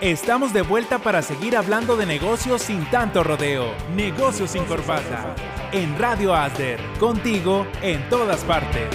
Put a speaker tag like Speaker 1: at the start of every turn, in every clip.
Speaker 1: Estamos de vuelta para seguir hablando de negocios sin tanto rodeo. Negocios sin corbata. En Radio Asder. Contigo en todas partes.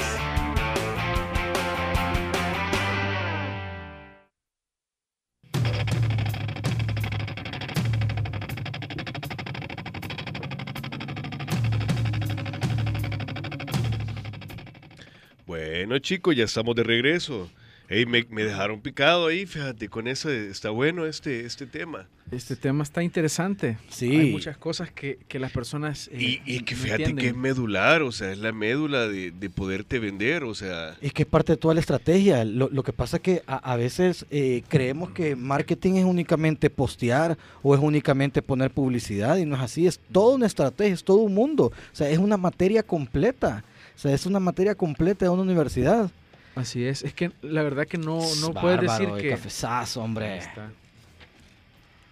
Speaker 2: Bueno, chicos, ya estamos de regreso. Ey, me, me dejaron picado ahí, fíjate, con eso está bueno este, este tema.
Speaker 3: Este tema está interesante.
Speaker 4: Sí.
Speaker 3: Hay muchas cosas que, que las personas. eh,
Speaker 2: Y, y que
Speaker 3: no
Speaker 2: fíjate que es
Speaker 3: entienden.
Speaker 2: medular, o sea, es la médula de, de poderte vender, o sea,
Speaker 4: Es que es parte de toda la estrategia. Lo, lo que pasa es que a, a veces eh, creemos que marketing es únicamente postear o es únicamente poner publicidad y no es así. Es toda una estrategia, es todo un mundo. O sea, es una materia completa. O sea, es una materia completa de una universidad.
Speaker 3: Así es. Es que la verdad que no, no puedes decir
Speaker 4: Bárbaro, de
Speaker 3: que.
Speaker 4: cafezazo,
Speaker 3: Ahí
Speaker 4: hombre.
Speaker 3: está.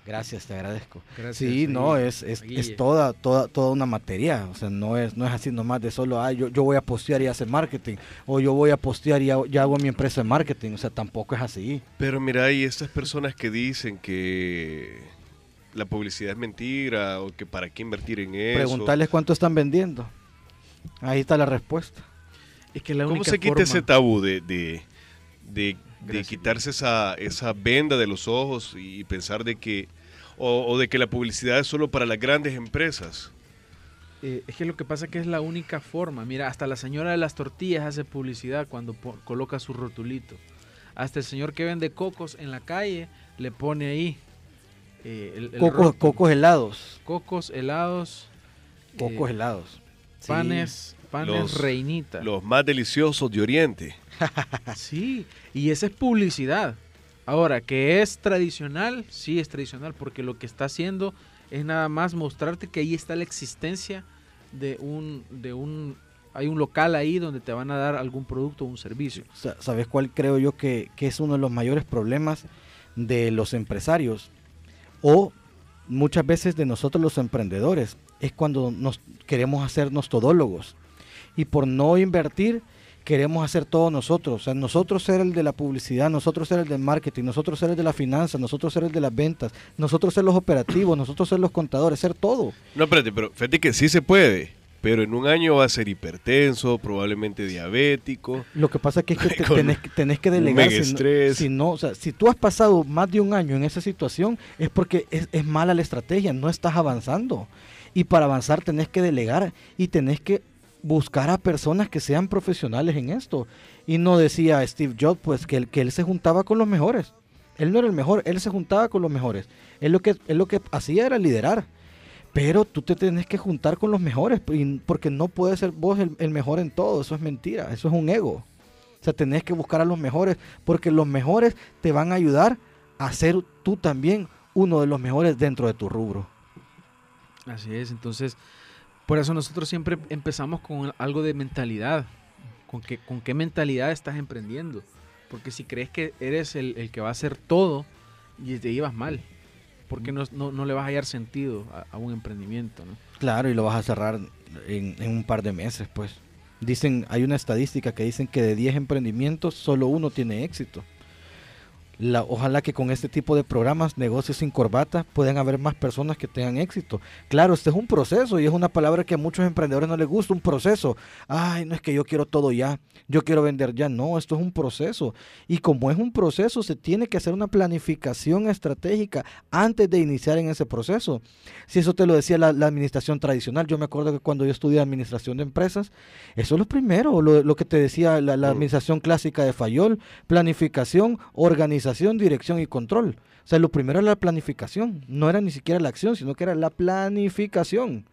Speaker 4: Gracias, te agradezco.
Speaker 3: Gracias,
Speaker 4: sí, no, es, es, es toda, toda, toda una materia. O sea, no es, no es así nomás de solo, ah, yo, yo voy a postear y hacer marketing. O yo voy a postear y hago- ya hago mi empresa de marketing. O sea, tampoco es así.
Speaker 2: pero mira, hay estas personas que dicen que la publicidad es mentira o que para qué invertir en eso.
Speaker 4: Preguntarles cuánto están vendiendo. Ahí está la respuesta.
Speaker 3: Es que la
Speaker 2: ¿Cómo
Speaker 3: única
Speaker 2: se quita
Speaker 3: forma-
Speaker 2: ese tabú de, de, de- quitarse esa, esa venda de los ojos y pensar de que, o, o de que la publicidad es solo para las grandes empresas?
Speaker 3: Eh, es que lo que pasa es que es la única forma. Mira, hasta la señora de las tortillas hace publicidad cuando coloca su rotulito. Hasta el señor que vende cocos en la calle le pone ahí. eh, el- el
Speaker 4: Cocos, helados.
Speaker 3: Cocos, helados.
Speaker 4: Cocos
Speaker 3: eh,
Speaker 4: helados. Sí.
Speaker 3: Panes, panes
Speaker 2: Los-
Speaker 3: reinita.
Speaker 2: Los más deliciosos de Oriente.
Speaker 3: Sí, y esa es publicidad. Ahora, que es tradicional, sí es tradicional, porque lo que está haciendo es nada más mostrarte que ahí está la existencia de un, de un, hay un local ahí donde te van a dar algún producto o un servicio.
Speaker 4: Sa- ¿Sabes cuál creo yo que, que es uno de los mayores problemas de los empresarios? O muchas veces de nosotros los emprendedores. Es cuando nos queremos hacernos todólogos. Y por no invertir, queremos hacer todo nosotros. O sea, nosotros ser el de la publicidad, nosotros ser el del marketing, nosotros ser el de la finanza, nosotros ser el de las ventas, nosotros ser los operativos, nosotros ser los contadores, ser todo.
Speaker 2: No, espérate, pero fíjate que sí se puede. Pero en un año va a ser hipertenso, probablemente diabético.
Speaker 4: Lo que pasa que es que te- tenés, que- tenés que
Speaker 2: un
Speaker 4: delegar. Si no,
Speaker 2: estrés.
Speaker 4: si no, o sea, si tú has pasado más de un año en esa situación, es porque es, es mala la estrategia, no estás avanzando. Y para avanzar tenés que delegar y tenés que buscar a personas que sean profesionales en esto. Y no decía Steve Jobs, pues que él, que él se juntaba con los mejores. Él no era el mejor, él se juntaba con los mejores. Él lo que, lo que hacía era liderar. Pero tú te tenés que juntar con los mejores, porque no puedes ser vos el, el mejor en todo, eso es mentira, eso es un ego. O sea, tenés que buscar a los mejores, porque los mejores te van a ayudar a ser tú también uno de los mejores dentro de tu rubro.
Speaker 3: Así es, entonces, por eso nosotros siempre empezamos con algo de mentalidad, con, que, con qué mentalidad estás emprendiendo, porque si crees que eres el, el que va a hacer todo y te llevas mal, porque no, no, no le vas a hallar sentido a, a un emprendimiento, ¿no?
Speaker 4: Claro, y lo vas a cerrar en, en un par de meses, pues. Dicen, hay una estadística que dicen que de 10 emprendimientos solo uno tiene éxito. La, ojalá que con este tipo de programas, negocios sin corbata, puedan haber más personas que tengan éxito. Claro, este es un proceso y es una palabra que a muchos emprendedores no les gusta, un proceso. Ay, no es que yo quiero todo ya, yo quiero vender ya. No, esto es un proceso. Y como es un proceso, se tiene que hacer una planificación estratégica antes de iniciar en ese proceso. Si eso te lo decía la, la administración tradicional, yo me acuerdo que cuando yo estudié administración de empresas, eso es lo primero, lo, lo que te decía la, la administración clásica de Fayol, planificación, organización, dirección y control. O sea, lo primero era la planificación, no era ni siquiera la acción, sino que era la planificación.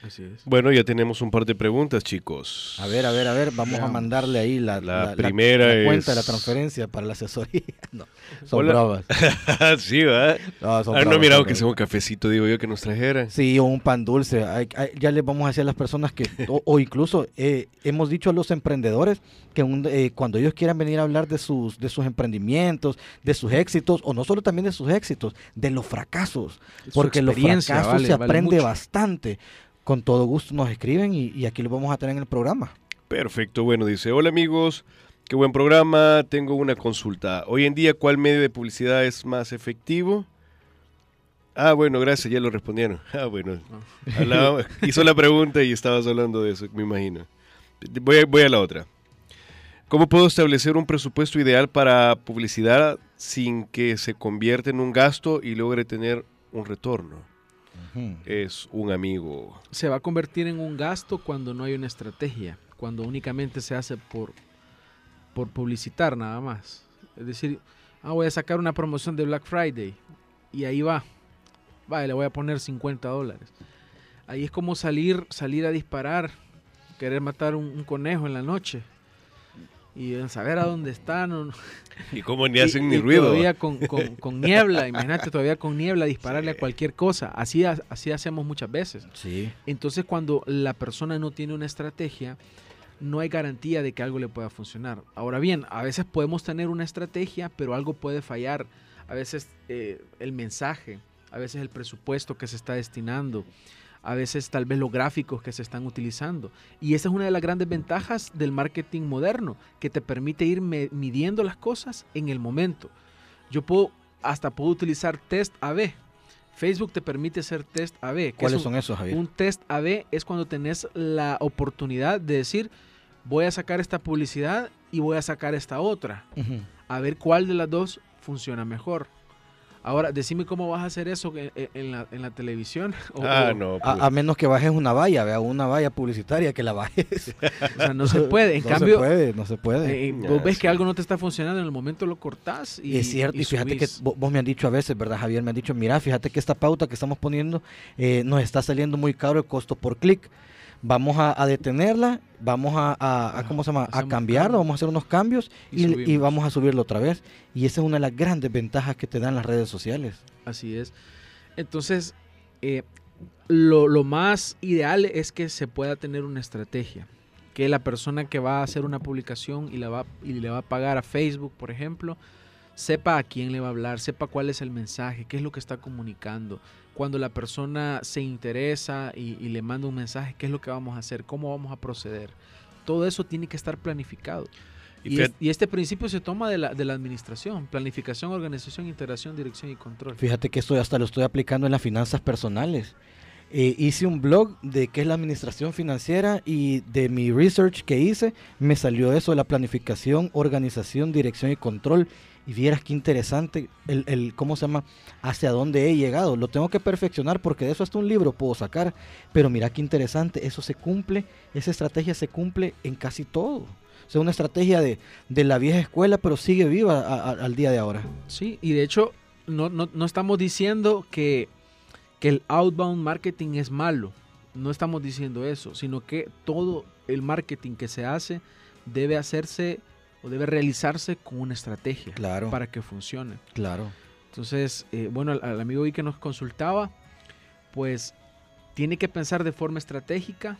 Speaker 3: Así es.
Speaker 2: Bueno, ya tenemos un par de preguntas, chicos.
Speaker 4: A ver, a ver, a ver, vamos a mandarle ahí la,
Speaker 2: La primera
Speaker 4: la cuenta de la
Speaker 2: es-
Speaker 4: transferencia para la asesoría. No, son
Speaker 2: Hola.
Speaker 4: bromas.
Speaker 2: sí, ¿verdad?
Speaker 4: No, son
Speaker 2: Ah, no, mirado que sea un cafecito, digo yo, que nos trajeran.
Speaker 4: Sí, o un pan dulce. Ya les vamos a decir a las personas que, o, o incluso eh, hemos dicho a los emprendedores que un- eh, cuando ellos quieran venir a hablar de sus, de sus emprendimientos, de sus éxitos, o no solo también de sus éxitos, de los fracasos, porque los fracasos
Speaker 3: vale-
Speaker 4: se
Speaker 3: vale
Speaker 4: aprende
Speaker 3: mucho.
Speaker 4: bastante. Con todo gusto nos escriben y, y aquí lo vamos a tener en el programa.
Speaker 2: Perfecto, bueno, dice, hola amigos, Qué buen programa. Tengo una consulta. Hoy en día, ¿cuál medio de publicidad es más efectivo? Ah, bueno, gracias, ya lo respondieron. Ah, bueno. Hablaba- hizo la pregunta y estabas hablando de eso, me imagino. Voy a, voy a la otra. ¿Cómo puedo establecer un presupuesto ideal para publicidad sin que se convierta en un gasto y logre tener un retorno? Es un amigo.
Speaker 3: Se va a convertir en un gasto cuando no hay una estrategia, cuando únicamente se hace por, por publicitar nada más. Es decir, ah, voy a sacar una promoción de Black Friday y ahí va. Vale, le voy a poner 50 dólares. Ahí es como salir, salir a disparar, querer matar un, un conejo en la noche y saber a dónde están. o no-
Speaker 2: Y cómo ni
Speaker 3: y-
Speaker 2: hacen ni
Speaker 3: y
Speaker 2: ruido.
Speaker 3: Todavía con, con- con niebla, imagínate, todavía con niebla dispararle
Speaker 2: Sí.
Speaker 3: a cualquier cosa. Así, así hacemos muchas veces.
Speaker 4: Sí.
Speaker 3: Entonces, cuando la persona no tiene una estrategia, no hay garantía de que algo le pueda funcionar. Ahora bien, a veces podemos tener una estrategia, pero algo puede fallar. A veces eh, el mensaje, a veces el presupuesto que se está destinando, a veces tal vez los gráficos que se están utilizando. Y esa es una de las grandes ventajas del marketing moderno, que te permite ir midiendo las cosas en el momento. Yo puedo, hasta puedo utilizar test AB. Facebook te permite hacer test AB. que es
Speaker 4: ¿Cuáles
Speaker 3: un-
Speaker 4: son esos, Javier?
Speaker 3: un test AB es cuando tenés la oportunidad de decir, voy a sacar esta publicidad y voy a sacar esta otra. A ver cuál de las dos funciona mejor. Ahora, decime cómo vas a hacer eso en, en- en la, en la televisión. O-
Speaker 2: Ah,
Speaker 3: o-
Speaker 2: no. pues.
Speaker 4: A, a menos que bajes una valla, vea, una valla publicitaria que la bajes.
Speaker 3: O sea, no se puede. En
Speaker 4: no
Speaker 3: cambio,
Speaker 4: se puede, no se puede.
Speaker 3: eh,
Speaker 2: Ya,
Speaker 3: vos ves
Speaker 2: sí.
Speaker 3: que algo no te está funcionando, en el momento lo cortás y
Speaker 4: es cierto, y, fíjate que vos me han dicho a veces, ¿verdad, Javier? Me han dicho, mira, fíjate que esta pauta que estamos poniendo eh, nos está saliendo muy caro el costo por clic. Vamos a, a detenerla, vamos a, a- a- ¿cómo se llama? A
Speaker 3: cambios.
Speaker 4: vamos a hacer unos cambios
Speaker 3: Y
Speaker 4: y, y
Speaker 3: subimos.
Speaker 4: vamos a subirlo otra vez. Y esa es una de las grandes ventajas que te dan las redes sociales.
Speaker 3: Así es. Entonces, eh, lo, lo más ideal es que se pueda tener una estrategia. Que la persona que va a hacer una publicación y, la va, y le va a pagar a Facebook, por ejemplo, sepa a quién le va a hablar, sepa cuál es el mensaje, qué es lo que está comunicando. Cuando la persona se interesa y, y le manda un mensaje, qué es lo que vamos a hacer, cómo vamos a proceder. Todo eso tiene que estar planificado.
Speaker 2: Y
Speaker 3: Y,
Speaker 2: fíjate-
Speaker 3: es- y este principio se toma de la, de la administración, planificación, organización, integración, dirección y control.
Speaker 4: Fíjate que esto hasta lo estoy aplicando en las finanzas personales. Eh, hice un blog de qué es la administración financiera y de mi research que hice me salió eso de la planificación, organización, dirección y control. Y vieras qué interesante el, el cómo se llama, hacia dónde he llegado. Lo tengo que perfeccionar porque de eso hasta un libro puedo sacar. Pero mira qué interesante, eso se cumple, esa estrategia se cumple en casi todo. O sea, una estrategia de, de la vieja escuela, pero sigue viva al día de ahora.
Speaker 3: Sí, y de hecho no, no, no estamos diciendo que, que el outbound marketing es malo, no estamos diciendo eso, sino que todo el marketing que se hace debe hacerse o debe realizarse con una estrategia
Speaker 4: Claro,
Speaker 3: para que funcione.
Speaker 4: claro.
Speaker 3: Entonces, eh, bueno, al, al amigo ahí que nos consultaba, pues tiene que pensar de forma estratégica,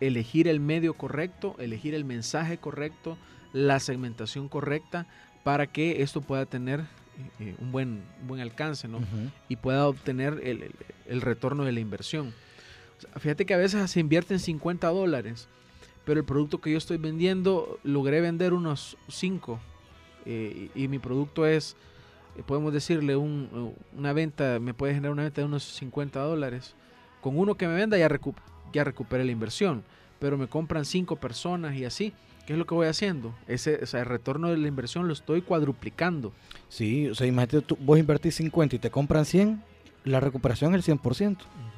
Speaker 3: elegir el medio correcto, elegir el mensaje correcto, la segmentación correcta para que esto pueda tener eh, un, buen, un buen alcance ¿no? Y pueda obtener el, el- el retorno de la inversión. O sea, fíjate que a veces se invierten 50 dólares, pero el producto que yo estoy vendiendo logré vender unos 5 eh, y, y mi producto es, eh, podemos decirle, un- una venta, me puede generar una venta de unos 50 dólares. Con uno que me venda ya, recu- ya recuperé la inversión, pero me compran 5 personas y así. ¿Qué es lo que voy haciendo? Ese, o sea, el retorno de la inversión lo estoy cuadruplicando.
Speaker 4: Sí, o sea, imagínate, tú, vos invertís 50 y te compran 100, la recuperación es el 100%. O sea,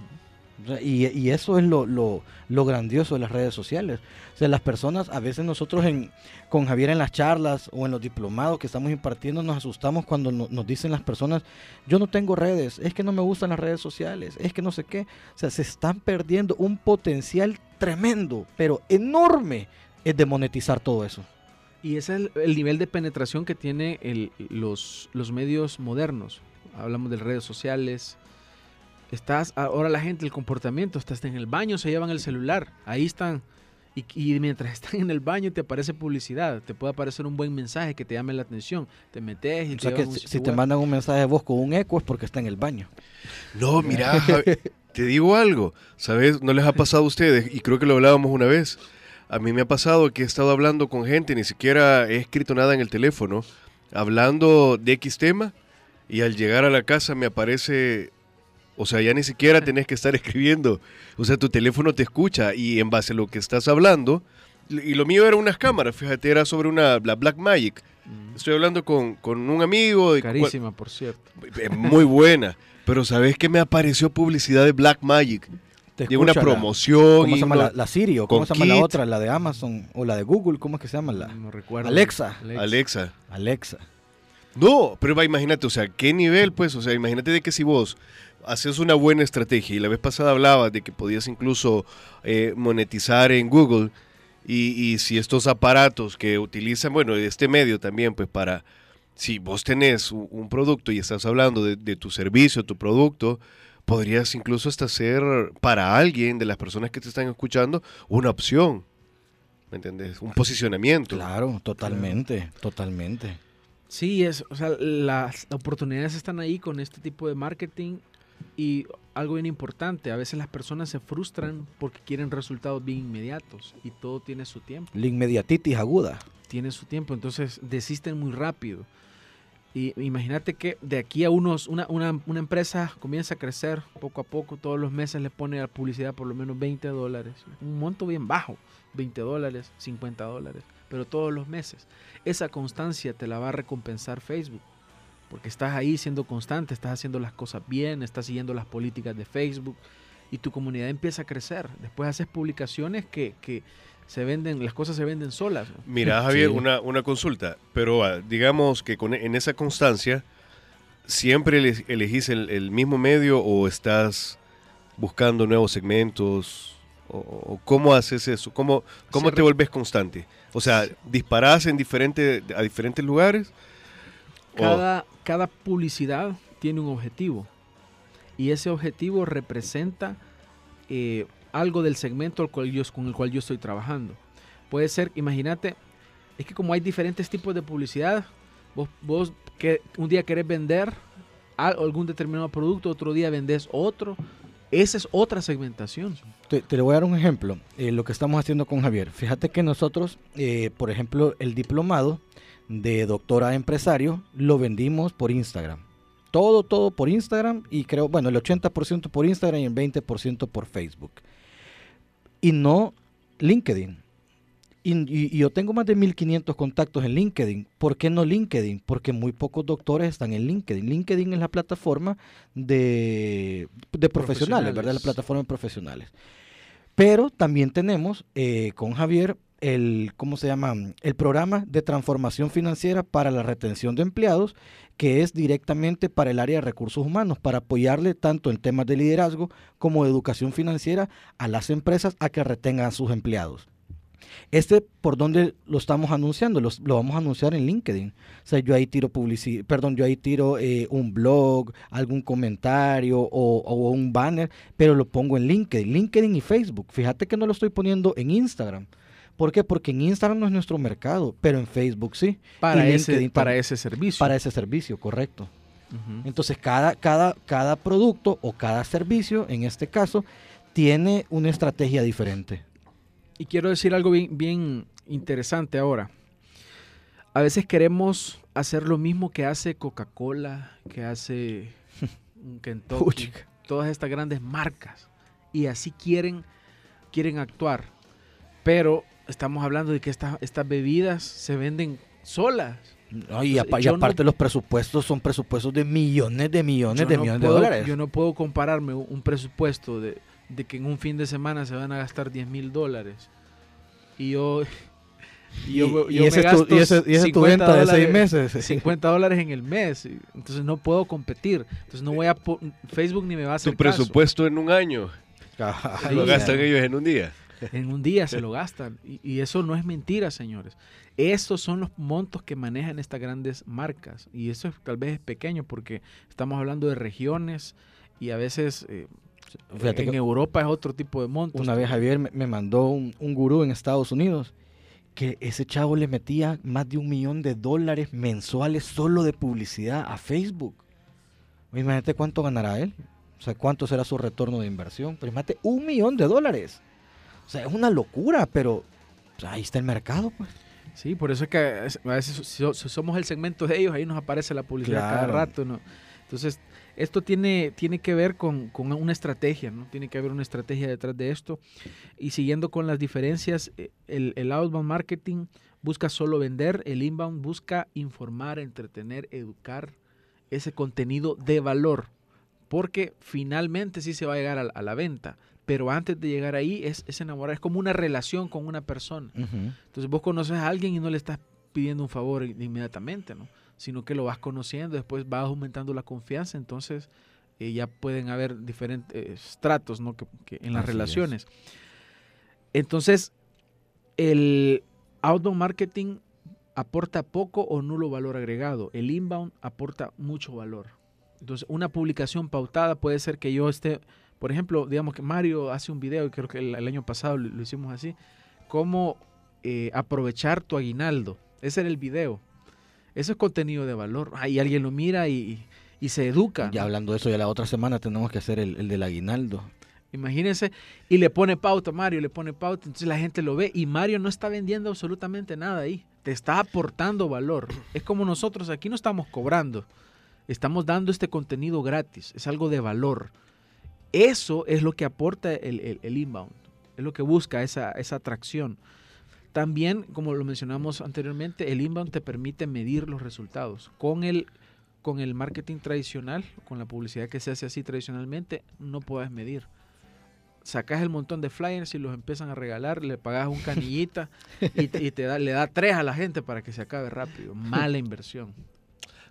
Speaker 4: y, eso es lo, lo, lo grandioso de las redes sociales. O sea, las personas, a veces nosotros en, con Javier en las charlas o en los diplomados que estamos impartiendo, nos asustamos cuando no- nos dicen las personas, yo no tengo redes, es que no me gustan las redes sociales, es que no sé qué. O sea, se están perdiendo un potencial tremendo, pero enorme, es de monetizar todo eso.
Speaker 3: Y ese es el, el nivel de penetración que tiene el- los, los medios modernos. Hablamos de redes sociales. Estás, ahora la gente, el comportamiento, estás en el baño, se llevan el celular, ahí están. Y, y mientras están en el baño te aparece publicidad, te puede aparecer un buen mensaje que te llame la atención. Te metes y
Speaker 4: O
Speaker 3: te
Speaker 4: sea, que si, si te mandan un mensaje de voz con un eco es porque está en el baño.
Speaker 2: No, mira, te digo algo, ¿sabes? ¿No les ha pasado a ustedes? Y creo que lo hablábamos una vez. A mí me ha pasado que he estado hablando con gente, ni siquiera he escrito nada en el teléfono, hablando de X tema, y al llegar a la casa me aparece, o sea, ya ni siquiera tenés que estar escribiendo, o sea, tu teléfono te escucha y en base a lo que estás hablando, y lo mío era unas cámaras, fíjate, era sobre una la Black Magic. Estoy hablando con, con un amigo. De
Speaker 3: Carísima, por cierto.
Speaker 2: Muy buena. Pero ¿sabes que me apareció publicidad de Black Magic?
Speaker 4: Te
Speaker 2: De una
Speaker 4: la-
Speaker 2: promoción.
Speaker 4: ¿Cómo
Speaker 2: y
Speaker 4: se llama la, la Siri o cómo se llama la otra? La de Amazon o la de Google, ¿cómo es que se llama? La
Speaker 3: No recuerdo.
Speaker 4: Alexa.
Speaker 2: Alexa.
Speaker 4: Alexa.
Speaker 2: No, pero va, imagínate, o sea, ¿qué nivel, pues? O sea, imagínate de que si vos haces una buena estrategia y la vez pasada hablabas de que podías incluso eh, monetizar en Google y, y si estos aparatos que utilizan, bueno, este medio también, pues para, si vos tenés un, un producto y estás hablando de, de tu servicio, tu producto, podrías incluso hasta ser para alguien de las personas que te están escuchando una opción. ¿Me entendés? Un posicionamiento.
Speaker 4: Claro, totalmente, totalmente.
Speaker 3: Sí, es, o sea, las oportunidades están ahí con este tipo de marketing y algo bien importante, a veces las personas se frustran porque quieren resultados bien inmediatos y todo tiene su tiempo,
Speaker 4: La inmediatitis aguda.
Speaker 3: tiene su tiempo, entonces desisten muy rápido. Y imagínate que de aquí a unos, una, una, una empresa comienza a crecer poco a poco, todos los meses le pone a publicidad por lo menos 20 dólares, un monto bien bajo, 20 dólares, 50 dólares, pero todos los meses. Esa constancia te la va a recompensar Facebook, porque estás ahí siendo constante, estás haciendo las cosas bien, estás siguiendo las políticas de Facebook y tu comunidad empieza a crecer. Después haces publicaciones que, que se venden, las cosas se venden solas.
Speaker 2: Mira, Javier,
Speaker 4: Sí.
Speaker 2: una, una consulta, pero ah, digamos que con, en esa constancia, ¿siempre ele- elegís el, el mismo medio o estás buscando nuevos segmentos? ¿O, o cómo haces eso? ¿Cómo, cómo te vuelves constante? O sea, ¿disparás en diferente, a diferentes lugares?
Speaker 3: Cada, cada publicidad tiene un objetivo y ese objetivo representa eh, algo del segmento al cual yo, con el cual yo estoy trabajando. Puede ser, imagínate, es que como hay diferentes tipos de publicidad, vos, vos que un día querés vender al- algún determinado producto, otro día vendés otro. Esa es otra segmentación.
Speaker 4: Te, te le voy a dar un ejemplo, eh, lo que estamos haciendo con Javier. Fíjate que nosotros, eh, por ejemplo, el diplomado de doctora empresario lo vendimos por Instagram. Todo, todo por Instagram y creo, bueno, el 80% por Instagram y el 20% por Facebook. Y no LinkedIn. Y, y- y yo tengo más de 1500 contactos en LinkedIn. ¿Por qué no LinkedIn? Porque muy pocos doctores están en LinkedIn. LinkedIn es la plataforma de, de profesionales, ¿verdad? La plataforma de profesionales. Pero también tenemos eh, con Javier el, ¿cómo se llama? El programa de transformación financiera para la retención de empleados, que es directamente para el área de recursos humanos, para apoyarle tanto en temas de liderazgo como de educación financiera a las empresas a que retengan a sus empleados. Este, ¿por dónde lo estamos anunciando? Los- lo vamos a anunciar en LinkedIn. O sea, yo ahí tiro publicidad, perdón, yo ahí tiro eh, un blog, algún comentario o, o un banner, pero lo pongo en LinkedIn, LinkedIn y Facebook. Fíjate que no lo estoy poniendo en Instagram. ¿Por qué? Porque en Instagram no es nuestro mercado, pero en Facebook sí.
Speaker 3: Para,
Speaker 4: Y
Speaker 3: ese,
Speaker 4: LinkedIn
Speaker 3: para ese servicio.
Speaker 4: Para ese servicio, correcto. Entonces, cada, cada, cada producto o cada servicio, en este caso, tiene una estrategia diferente.
Speaker 3: Y quiero decir algo bien, bien interesante ahora. A veces queremos hacer lo mismo que hace Coca-Cola, que hace Kentucky, todas estas grandes marcas. Y así quieren, quieren actuar. Pero estamos hablando de que estas estas bebidas se venden solas.
Speaker 4: No, y,
Speaker 3: Entonces,
Speaker 4: apa- y
Speaker 3: yo no-
Speaker 4: aparte los presupuestos son presupuestos de millones de millones de
Speaker 3: no
Speaker 4: millones
Speaker 3: puedo-
Speaker 4: de dólares.
Speaker 3: Yo no puedo compararme un presupuesto de, de que en un fin de semana se van a gastar 10 mil dólares. Y yo, y yo,
Speaker 4: y,
Speaker 3: yo
Speaker 4: y
Speaker 3: me
Speaker 4: ese es tu,
Speaker 3: gasto
Speaker 4: y ese- y ese es tu
Speaker 3: 50
Speaker 4: venta de seis meses.
Speaker 3: 50 dólares en el mes. y- Entonces no puedo competir. Entonces no voy a... Facebook ni me va a hacer
Speaker 2: Tu presupuesto en un año
Speaker 4: Ay,
Speaker 2: lo gastan
Speaker 3: ya.
Speaker 2: ellos en un día.
Speaker 3: En un día se lo gastan. Y, y eso no es mentira, señores. Estos son los montos que manejan estas grandes marcas. Y eso es- tal vez es pequeño porque estamos hablando de regiones y a veces... eh,
Speaker 4: Fíjate
Speaker 3: en Europa es otro tipo de montos.
Speaker 4: una vez Javier me, me mandó un, un gurú en Estados Unidos que ese chavo le metía más de un millón de dólares mensuales solo de publicidad a Facebook. Imagínate cuánto ganará él. O sea, cuánto será su retorno de inversión. Pero imagínate, un millón de dólares. O sea, es una locura, pero pues, ahí está el mercado, pues.
Speaker 3: Sí, por eso es que a veces si somos el segmento de ellos, ahí nos aparece la publicidad cada rato, ¿no? Entonces, esto tiene, tiene que ver con, con, una estrategia, ¿no? Tiene que haber una estrategia detrás de esto. Y siguiendo con las diferencias, eh, el, el outbound marketing busca solo vender, el inbound busca informar, entretener, educar, ese contenido de valor, porque finalmente sí se va a llegar a, la venta, pero antes de llegar ahí es, es, enamorar, es como una relación con una persona. Entonces vos conoces a alguien y no le estás pidiendo un favor inmediatamente, ¿no? sino que lo vas conociendo, después vas aumentando la confianza, entonces eh, ya pueden haber diferentes tratos ¿no? que, en las relaciones. Entonces, el outbound marketing aporta poco o nulo valor agregado. El inbound aporta mucho valor. Entonces, una publicación pautada puede ser que yo esté, por ejemplo, digamos que Mario hace un video, y creo que el, año pasado lo, hicimos así, cómo eh, aprovechar tu aguinaldo. Ese era el video. Eso es contenido de valor. Ahí alguien lo mira y, se educa.
Speaker 4: Ya hablando de eso, ya la otra semana tenemos que hacer el, el del aguinaldo.
Speaker 3: Imagínense, y le pone pauta, Mario le pone pauta, entonces la gente lo ve y Mario no está vendiendo absolutamente nada ahí, te está aportando valor. Es como nosotros aquí no estamos cobrando, estamos dando este contenido gratis, es algo de valor. Eso es lo que aporta el, inbound, es lo que busca esa, esa atracción. También, como lo mencionamos anteriormente, el inbound te permite medir los resultados. Con el, con el marketing tradicional, con la publicidad que se hace así tradicionalmente, no puedes medir sacas el montón de flyers y los empiezan a regalar, le pagas un canillita y, te, da, le da tres a la gente para que se acabe rápido. Mala inversión.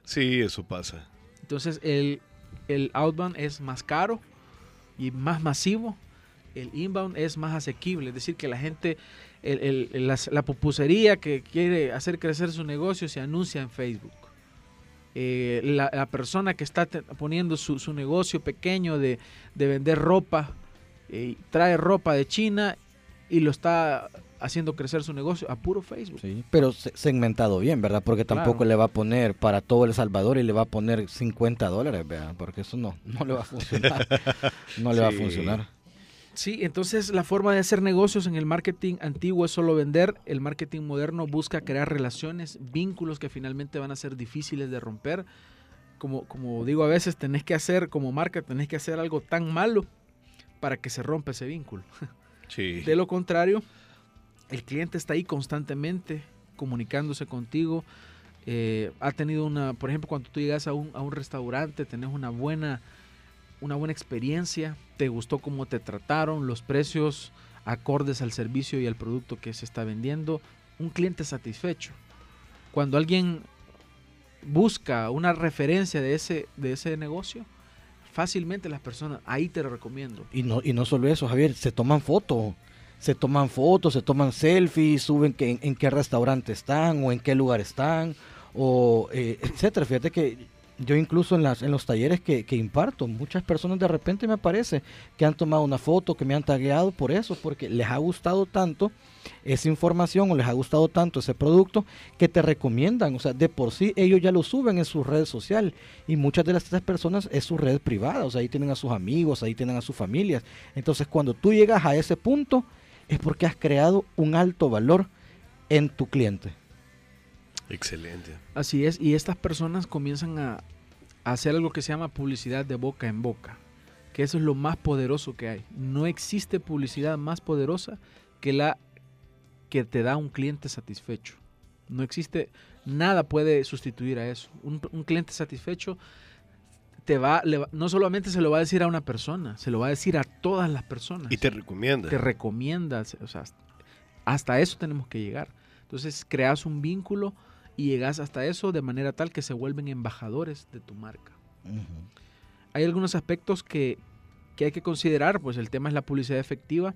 Speaker 2: Sí, eso pasa.
Speaker 3: Entonces el, el outbound es más caro y más masivo. El inbound es más asequible, es decir, que la gente, el, la, pupusería que quiere hacer crecer su negocio se anuncia en Facebook. Eh, la, persona que está poniendo su, su negocio pequeño de, de vender ropa, eh, trae ropa de China y lo está haciendo crecer su negocio a puro Facebook.
Speaker 4: Sí, pero segmentado bien, ¿verdad? Porque tampoco le va a poner para todo El Salvador y le va a poner 50 dólares, ¿verdad? Porque eso no, no le va a funcionar. no le va a funcionar.
Speaker 3: Sí, entonces la forma de hacer negocios en el marketing antiguo es solo vender. El marketing moderno busca crear relaciones, vínculos que finalmente van a ser difíciles de romper. Como, como digo a veces, tenés que hacer, como marca, tenés que hacer algo tan malo para que se rompa ese vínculo. De lo contrario, el cliente está ahí constantemente comunicándose contigo. Eh, ha tenido una, por ejemplo, cuando tú llegas a un, restaurante, tenés una buena, una buena experiencia, te gustó cómo te trataron, los precios acordes al servicio y al producto que se está vendiendo, un cliente satisfecho. Cuando alguien busca una referencia de ese, de ese negocio, fácilmente las personas, ahí te lo recomiendo.
Speaker 4: Y no, y no solo eso, Javier, se toman fotos. Se toman fotos, se toman selfies, suben que, en, qué restaurante están o en qué lugar están, o eh, etcétera. Fíjate que yo incluso en, las, en los talleres que, que, imparto, muchas personas de repente me aparece que han tomado una foto, que me han tagueado por eso, porque les ha gustado tanto esa información o les ha gustado tanto ese producto que te recomiendan. O sea, de por sí ellos ya lo suben en su red social y muchas de las personas es su red privada. O sea, ahí tienen a sus amigos, ahí tienen a sus familias. Entonces, cuando tú llegas a ese punto, es porque has creado un alto valor en tu cliente.
Speaker 2: Excelente.
Speaker 3: Así es, y estas personas comienzan a, hacer algo que se llama publicidad de boca en boca, que eso es lo más poderoso que hay. No existe publicidad más poderosa que la que te da un cliente satisfecho. No existe, nada puede sustituir a eso. Un, cliente satisfecho te va, no solamente se lo va a decir a una persona, se lo va a decir a todas las personas.
Speaker 2: Y te recomienda.
Speaker 3: Te recomienda, o sea, hasta eso tenemos que llegar. Entonces creas un vínculo y llegas hasta eso de manera tal que se vuelven embajadores de tu marca. Hay algunos aspectos que, hay que considerar, pues el tema es la publicidad efectiva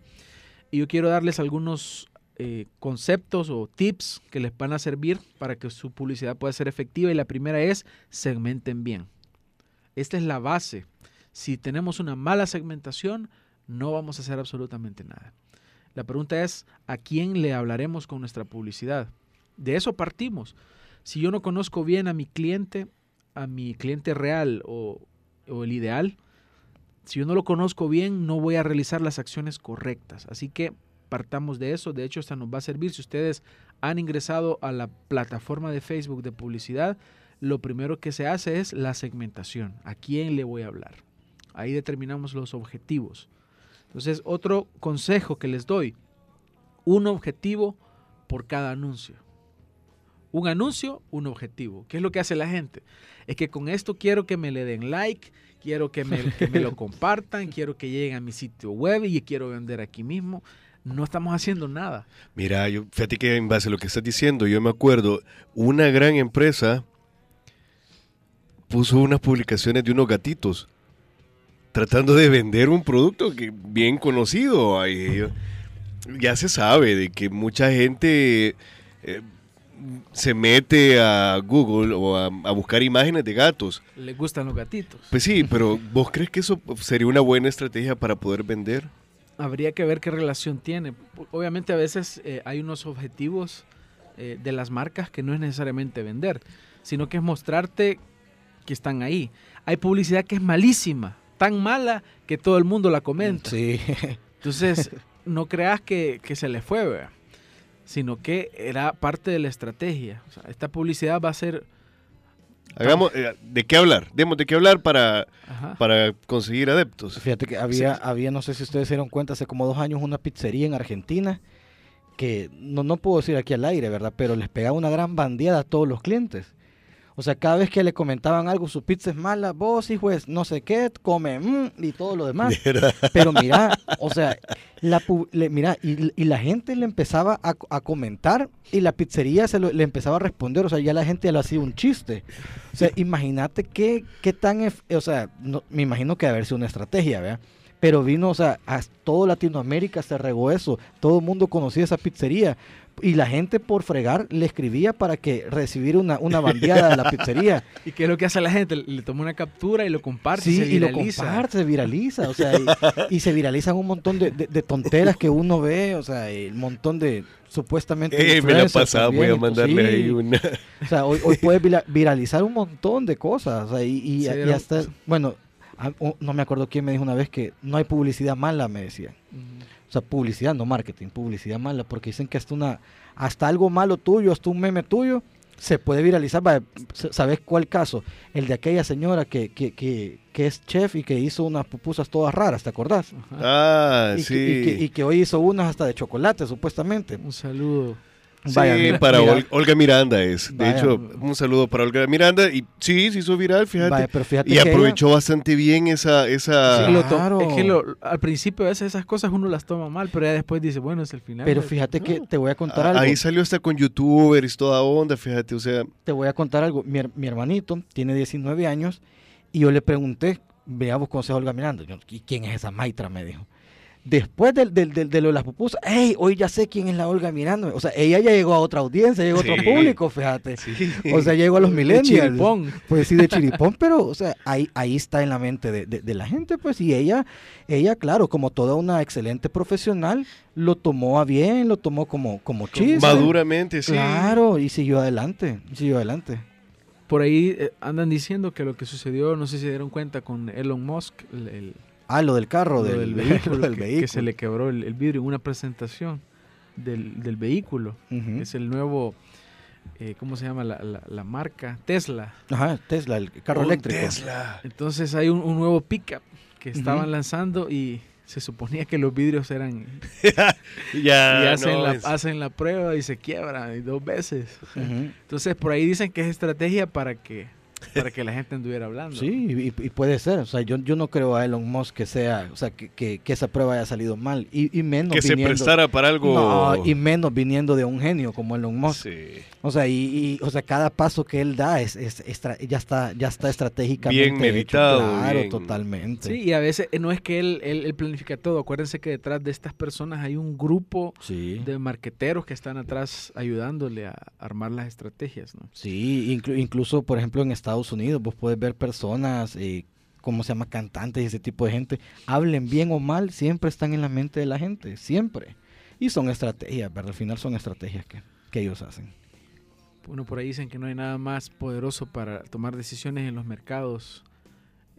Speaker 3: y yo quiero darles algunos eh, conceptos o tips que les van a servir para que su publicidad pueda ser efectiva y la primera es segmenten bien. Esta es la base. Si tenemos una mala segmentación, no vamos a hacer absolutamente nada. La pregunta es, ¿a quién le hablaremos con nuestra publicidad? De eso partimos. Si yo no conozco bien a mi cliente, a mi cliente real o, el ideal, si yo no lo conozco bien, no voy a realizar las acciones correctas. Así que partamos de eso. De hecho, esta nos va a servir. Si ustedes han ingresado a la plataforma de Facebook de publicidad, lo primero que se hace es la segmentación. ¿A quién le voy a hablar? Ahí determinamos los objetivos. Entonces, otro consejo que les doy, un objetivo por cada anuncio. Un anuncio, un objetivo. ¿Qué es lo que hace la gente? Es que con esto quiero que me le den like, quiero que me, que me lo compartan, quiero que lleguen a mi sitio web y quiero vender aquí mismo. No estamos haciendo nada.
Speaker 2: Mira, yo, fíjate que en base a lo que estás diciendo, yo me acuerdo, una gran empresa puso unas publicaciones de unos gatitos tratando de vender un producto que bien conocido. Ya se sabe de que mucha gente eh, se mete a Google o a, a buscar imágenes de gatos.
Speaker 3: Les gustan los gatitos.
Speaker 2: Pues sí, pero ¿vos crees que eso sería una buena estrategia para poder vender?
Speaker 3: Habría que ver qué relación tiene. Obviamente a veces eh, hay unos objetivos eh, de las marcas que no es necesariamente vender, sino que es mostrarte que están ahí. Hay publicidad que es malísima, tan mala que todo el mundo la comenta.
Speaker 4: Sí.
Speaker 3: Entonces, no creas que, que se le fue, ¿verdad? sino que era parte de la estrategia. O sea, esta publicidad va a ser...
Speaker 2: Hagamos, eh, ¿de qué hablar? Demos de qué hablar para,
Speaker 3: Ajá.
Speaker 2: para conseguir adeptos.
Speaker 4: Fíjate que había, había, no sé si ustedes se dieron cuenta, hace como dos años una pizzería en Argentina que no, no puedo decir aquí al aire, ¿verdad? Pero les pegaba una gran bandeada a todos los clientes. O sea, cada vez que le comentaban algo, su pizza es mala, vos, hijo, es no sé qué, come, mm, y todo lo demás. Pero mira, o sea, la, le- mira, y, y la gente le empezaba a, a comentar y la pizzería se lo- le empezaba a responder, o sea, ya la gente ya le hacía un chiste. O sea, imagínate qué, qué tan, o sea, no- me imagino que debe haber sido una estrategia, ¿verdad? Pero vino, o sea, a todo Latinoamérica se regó eso, todo el mundo conocía esa pizzería. Y la gente por fregar le escribía para que recibiera una, una bandeada de la pizzería.
Speaker 3: ¿Y qué es lo que hace la gente? Le toma una captura y lo comparte y
Speaker 4: Sí,
Speaker 3: se
Speaker 4: y lo comparte, se viraliza, o sea, y, y se viralizan un montón de, de- de tonteras que uno ve, o sea, el montón de supuestamente
Speaker 2: Eh, me la pasaba, voy a
Speaker 4: pues,
Speaker 2: mandarle
Speaker 4: sí,
Speaker 2: ahí una.
Speaker 4: O sea, hoy, hoy puedes vira- viralizar un montón de cosas, o sea, y, hasta, bueno, a- o- no me acuerdo quién me dijo una vez que no hay publicidad mala, me decía.
Speaker 3: Ujú.
Speaker 4: O sea, publicidad, no marketing, publicidad mala, porque dicen que hasta una, hasta algo malo tuyo, hasta un meme tuyo, se puede viralizar. ¿Sabes cuál caso? El de aquella señora que, que, que, que es chef y que hizo unas pupusas todas raras, ¿te acordás?
Speaker 3: Ajá.
Speaker 2: Ah,
Speaker 4: y,
Speaker 2: sí.
Speaker 4: que, y, que, y que hoy hizo unas hasta de chocolate, supuestamente.
Speaker 3: Un saludo.
Speaker 2: Sí,
Speaker 4: Vaya,
Speaker 2: para
Speaker 4: mira-
Speaker 2: Ol- Olga Miranda es. De
Speaker 4: Vaya.
Speaker 2: hecho, un saludo para Olga Miranda. Y sí, se hizo viral, fíjate.
Speaker 4: Vaya, pero fíjate
Speaker 2: y
Speaker 4: que ella-
Speaker 2: aprovechó bastante bien esa... esa...
Speaker 3: Sí,
Speaker 4: Claro.
Speaker 3: es que lo- al principio a veces esas cosas uno las toma mal, pero ya después dice, bueno, es el final.
Speaker 4: pero fíjate que te voy a contar
Speaker 2: Ah,
Speaker 4: algo.
Speaker 2: Ahí salió hasta con youtubers, toda onda, fíjate, o sea...
Speaker 4: te voy a contar algo. Mi, her- mi hermanito tiene 19 años y yo le pregunté, veamos consejo Olga Miranda. Yo, ¿Y quién es esa maitra? Me dijo. Después del, del- del- de lo de las pupusas, hey, hoy ya sé quién es la Olga Miranda. O sea, ella ya llegó a otra audiencia, llegó a otro
Speaker 2: Sí.
Speaker 4: público, fíjate.
Speaker 2: Sí.
Speaker 4: O sea, llegó a los
Speaker 3: De
Speaker 4: millennials.
Speaker 3: chiripón.
Speaker 4: Pues sí, de chiripón, pero, o sea, ahí, ahí está en la mente de, de- de la gente, pues, y ella, ella, claro, como toda una excelente profesional, lo tomó a bien, lo tomó como, como chiste.
Speaker 2: Maduramente, sí.
Speaker 4: Claro, y siguió adelante, y siguió adelante.
Speaker 3: Por ahí eh, andan diciendo que lo que sucedió, no sé si se dieron cuenta con Elon Musk, el, el-
Speaker 4: Ah, lo del carro,
Speaker 3: lo
Speaker 4: del,
Speaker 3: del vehículo,
Speaker 4: del
Speaker 3: que,
Speaker 4: vehículo.
Speaker 3: que se le quebró el, el vidrio en una presentación del, del vehículo. Es el nuevo, eh, ¿cómo se llama la, la- la marca? Tesla.
Speaker 4: Ajá, Tesla, el carro eléctrico.
Speaker 2: Tesla.
Speaker 3: Entonces hay un, un nuevo pickup que estaban lanzando y se suponía que los vidrios eran...
Speaker 2: Ya,
Speaker 3: y hacen,
Speaker 2: no,
Speaker 3: la,
Speaker 2: es-
Speaker 3: hacen la prueba y se quiebran y dos veces. Entonces por ahí dicen que es estrategia para que, para que la gente anduviera hablando.
Speaker 4: Sí, y, y puede ser. O sea, yo, yo no creo a Elon Musk que sea, o sea, que, que- que esa prueba haya salido mal. Y, y menos
Speaker 2: que se
Speaker 4: viniendo,
Speaker 2: prestara para algo...
Speaker 4: No, y menos viniendo de un genio como Elon Musk.
Speaker 2: Sí.
Speaker 4: O sea, y, y, o sea, cada paso que él da es, es estra- ya está, ya está estratégicamente
Speaker 2: Bien
Speaker 4: hecho.
Speaker 2: meditado,
Speaker 4: Claro,
Speaker 2: bien.
Speaker 4: totalmente.
Speaker 3: Sí, y a veces eh, no es que él, él, él planifica todo. Acuérdense que detrás de estas personas hay un grupo
Speaker 4: Sí.
Speaker 3: de marqueteros que están atrás ayudándole a armar las estrategias, ¿no?
Speaker 4: Sí, inclu- incluso por ejemplo en Estados Unidos vos puedes ver personas, eh, ¿cómo se llama? Cantantes y ese tipo de gente, hablen bien o mal, siempre están en la mente de la gente, siempre. Y son estrategias, ¿verdad? Al final son estrategias que, que ellos hacen.
Speaker 3: Bueno, por ahí dicen que no hay nada más poderoso para tomar decisiones en los mercados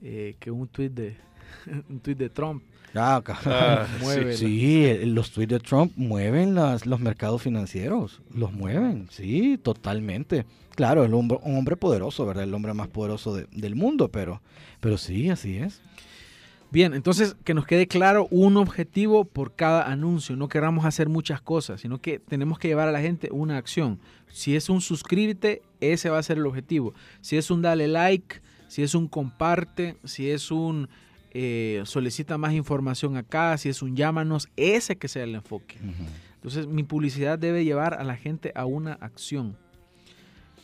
Speaker 3: eh, que un tweet de un tweet de Trump.
Speaker 4: Ah,
Speaker 2: Ah,
Speaker 4: sí, sí, los tweets de Trump mueven las, los mercados financieros, los mueven, sí, totalmente. Claro, es un hombre, un hombre poderoso, ¿verdad? El hombre más poderoso de- del mundo, pero, pero sí, así es.
Speaker 3: Bien, entonces que nos quede claro un objetivo por cada anuncio. No queramos hacer muchas cosas, sino que tenemos que llevar a la gente una acción. Si es un suscríbete, ese va a ser el objetivo. Si es un dale like, si es un comparte, si es un eh, solicita más información acá, si es un llámanos, ese que sea el enfoque. Entonces mi publicidad debe llevar a la gente a una acción.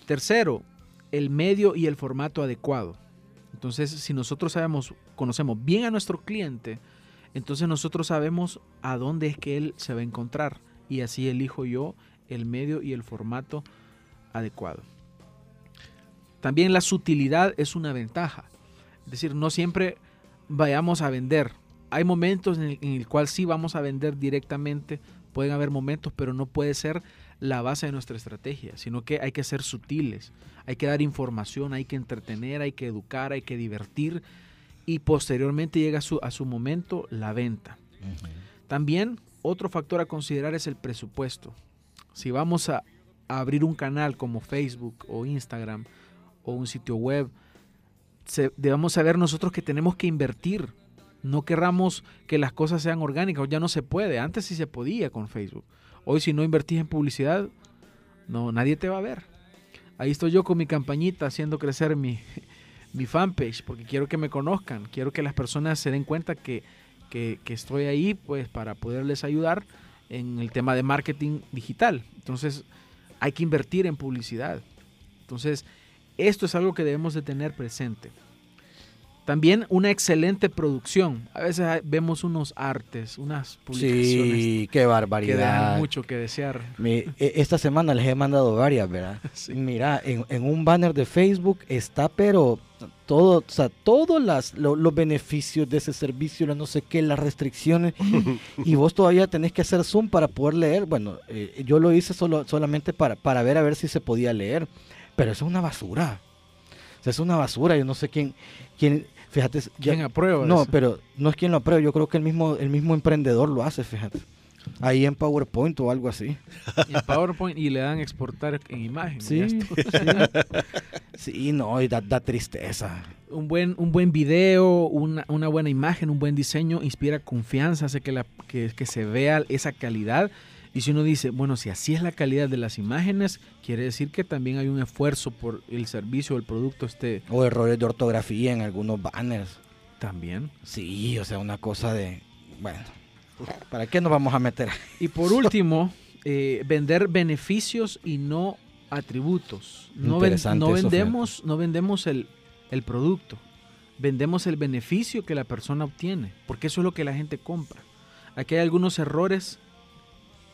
Speaker 3: Tercero, el medio y el formato adecuado. Entonces, si nosotros sabemos, conocemos bien a nuestro cliente, entonces nosotros sabemos a dónde es que él se va a encontrar. Y así elijo yo el medio y el formato adecuado. También la sutilidad es una ventaja. Es decir, no siempre vayamos a vender. Hay momentos en el, en el cual sí vamos a vender directamente. Pueden haber momentos, pero no puede ser la base de nuestra estrategia, sino que hay que ser sutiles, hay que dar información, hay que entretener, hay que educar, hay que divertir y posteriormente llega a su, a su momento la venta. También otro factor a considerar es el presupuesto. Si vamos a, a abrir un canal como Facebook o Instagram o un sitio web, se- debemos saber nosotros que tenemos que invertir. No querramos que las cosas sean orgánicas, ya no se puede. Antes sí se podía con Facebook. Hoy si no invertís en publicidad, no, nadie te va a ver. Ahí estoy yo con mi campañita haciendo crecer mi, mi fanpage porque quiero que me conozcan, quiero que las personas se den cuenta que, que, que estoy ahí pues para poderles ayudar en el tema de marketing digital. Entonces hay que invertir en publicidad. Entonces esto es algo que debemos de tener presente. También una excelente producción. A veces vemos unos artes, unas publicaciones
Speaker 4: Sí, qué
Speaker 3: que
Speaker 4: barbaridad.
Speaker 3: dejan mucho que desear.
Speaker 4: Mi- e- esta semana les he mandado varias, ¿verdad?
Speaker 3: Sí.
Speaker 4: Mira, en, en un banner de Facebook está, pero todo, o sea, todos las, lo- los beneficios de ese servicio, la no sé qué, las restricciones, y vos todavía tenés que hacer zoom para poder leer. Bueno, eh, yo lo hice solo, solamente para, para ver a ver si se podía leer, pero eso es una basura. O sea, es una basura, yo no sé quién, quién fíjate, ya-
Speaker 3: ¿Quién aprueba
Speaker 4: no,
Speaker 3: eso?
Speaker 4: pero no es quien lo aprueba, yo creo que el mismo, el mismo emprendedor lo hace, fíjate. Ahí en PowerPoint o algo así.
Speaker 3: En PowerPoint y le dan exportar en imagen.
Speaker 4: Sí. Sí, no, y da, da tristeza.
Speaker 3: Un buen, un buen video, una, una buena imagen, un buen diseño inspira confianza, hace que, la, que, que se vea esa calidad. Y si uno dice, bueno, si así es la calidad de las imágenes, quiere decir que también hay un esfuerzo por el servicio o el producto esté
Speaker 4: O errores de ortografía en algunos banners.
Speaker 3: también.
Speaker 4: Sí, o sea, una cosa de... Bueno, ¿para qué nos vamos a meter?
Speaker 3: Y por último, eh, vender beneficios y no atributos. No, ven- no
Speaker 4: eso,
Speaker 3: vendemos, no vendemos el, el producto, vendemos el beneficio que la persona obtiene, porque eso es lo que la gente compra. Aquí hay algunos errores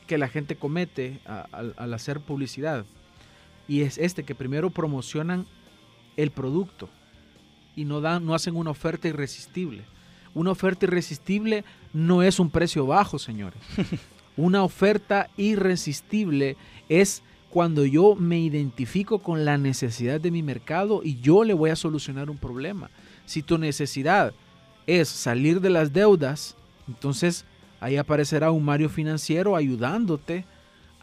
Speaker 3: que la gente comete a- al hacer publicidad. Y es este, que primero promocionan el producto y no, dan, no hacen una oferta irresistible. Una oferta irresistible no es un precio bajo, señores. Una oferta irresistible es cuando yo me identifico con la necesidad de mi mercado y yo le voy a solucionar un problema. Si tu necesidad es salir de las deudas, entonces ahí aparecerá un Mario financiero ayudándote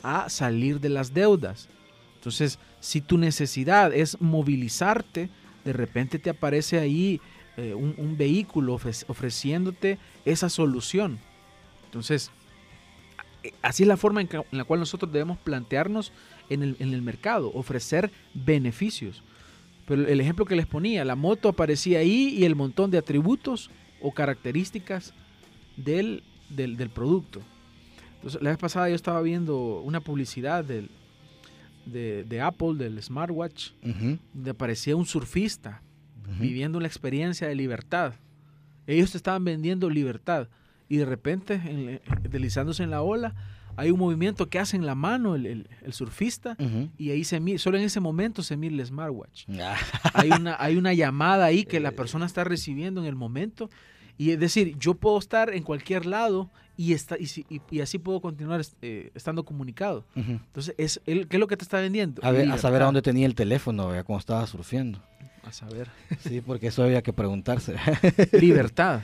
Speaker 3: a salir de las deudas. Entonces, si tu necesidad es movilizarte, de repente te aparece ahí eh, un, vehículo ofre- ofreciéndote esa solución. Entonces, eh, así es la forma en la cual nosotros debemos plantearnos en el, en el mercado, ofrecer beneficios. Pero el ejemplo que les ponía, la moto aparecía ahí y el montón de atributos o características del, del, del producto. Entonces, la vez pasada yo estaba viendo una publicidad del, de, de Apple, del smartwatch,
Speaker 4: Ujú,
Speaker 3: donde aparecía un surfista viviendo la experiencia de libertad. Ellos te estaban vendiendo libertad y de repente, en- eh, deslizándose en la ola, hay un movimiento que hace en la mano el, el- el surfista y ahí se mira, solo en ese momento se mira el smartwatch.
Speaker 4: Ah,
Speaker 3: Hay una, hay una llamada ahí que la persona está recibiendo en el momento y es decir, yo puedo estar en cualquier lado y, está, y, si- y- y así puedo continuar eh, estando comunicado. Entonces, es, él- ¿qué es lo que te está vendiendo?
Speaker 4: a, ver, a saber a dónde tenía el teléfono, vea, cuando estaba surfeando.
Speaker 3: A saber.
Speaker 4: Sí, porque eso había que preguntarse.
Speaker 3: Libertad.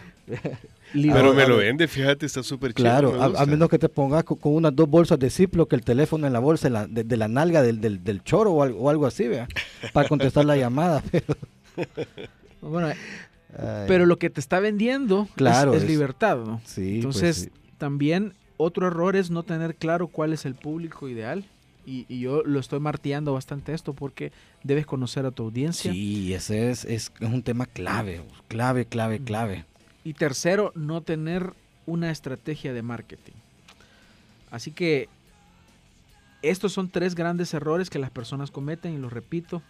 Speaker 2: Pero me lo vende, fíjate, está súper chido.
Speaker 4: Claro,
Speaker 2: me
Speaker 4: a, menos que te pongas co- con, unas dos bolsas de Ziploc, el teléfono en la bolsa en la- de, de la nalga del, del, del choro o algo, o algo así, vea, para contestar la llamada. Pero,
Speaker 3: Bueno,
Speaker 4: Ay,
Speaker 3: pero lo que te está vendiendo es-
Speaker 4: Claro,
Speaker 3: es,
Speaker 4: es-
Speaker 3: libertad, ¿no?
Speaker 4: sí, pues
Speaker 3: Entonces,
Speaker 4: sí.
Speaker 3: también otro error es no tener claro cuál es el público ideal. Y, y yo lo estoy martillando bastante esto porque debes conocer a tu audiencia.
Speaker 4: Sí, ese es, es, es un tema clave, clave, clave, clave.
Speaker 3: Y tercero, no tener una estrategia de marketing. Así que estos son tres grandes errores que las personas cometen y los repito.